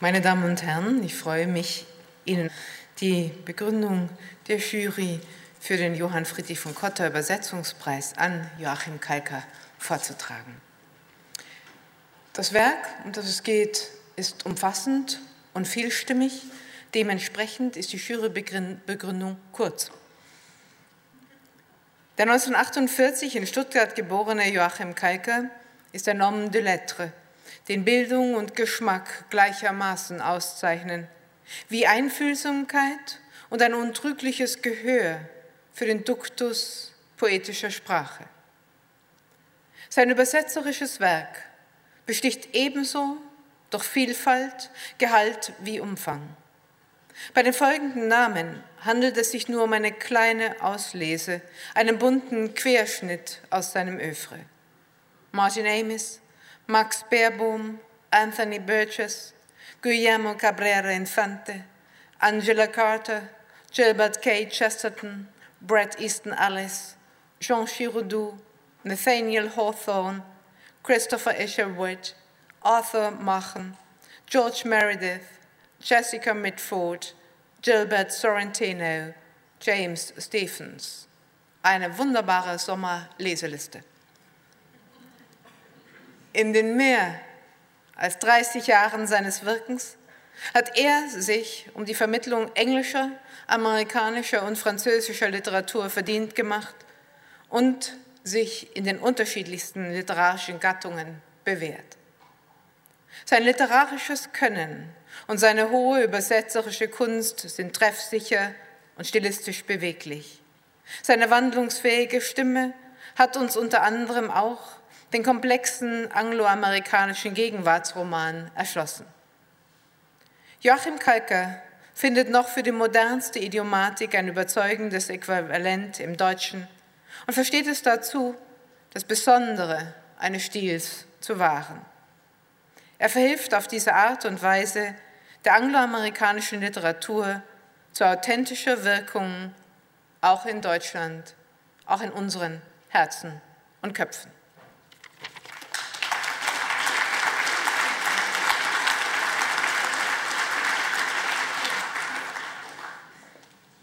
Meine Damen und Herren, ich freue mich, Ihnen die Begründung der Jury für den Johann Friedrich von Cotter Übersetzungspreis an Joachim Kalker vorzutragen. Das Werk, um das es geht, ist umfassend und vielstimmig. Dementsprechend ist die Jurybegründung kurz. Der 1948 in Stuttgart geborene Joachim Kalker ist ein Homme de Lettres, den Bildung und Geschmack gleichermaßen auszeichnen, wie Einfühlsamkeit und ein untrügliches Gehör für den Duktus poetischer Sprache. Sein übersetzerisches Werk besticht ebenso durch Vielfalt, Gehalt wie Umfang. Bei den folgenden Namen handelt es sich nur um eine kleine Auslese, einen bunten Querschnitt aus seinem Övre. Martin Amis, Max Baerbohm, Anthony Burgess, Guillermo Cabrera Infante, Angela Carter, Gilbert K. Chesterton, Bret Easton Ellis, Jean Giraudoux, Nathaniel Hawthorne, Christopher Isherwood, Arthur Machen, George Meredith, Jessica Mitford, Gilbert Sorrentino, James Stephens. Eine wunderbare Sommerleseliste. In den mehr als 30 Jahren seines Wirkens hat er sich um die Vermittlung englischer, amerikanischer und französischer Literatur verdient gemacht und sich in den unterschiedlichsten literarischen Gattungen bewährt. Sein literarisches Können und seine hohe übersetzerische Kunst sind treffsicher und stilistisch beweglich. Seine wandlungsfähige Stimme hat uns unter anderem auch den komplexen angloamerikanischen Gegenwartsroman erschlossen. Joachim Kalker findet noch für die modernste Idiomatik ein überzeugendes Äquivalent im Deutschen und versteht es dazu, das Besondere eines Stils zu wahren. Er verhilft auf diese Art und Weise der angloamerikanischen Literatur zu authentischer Wirkung, auch in Deutschland, auch in unseren Herzen und Köpfen.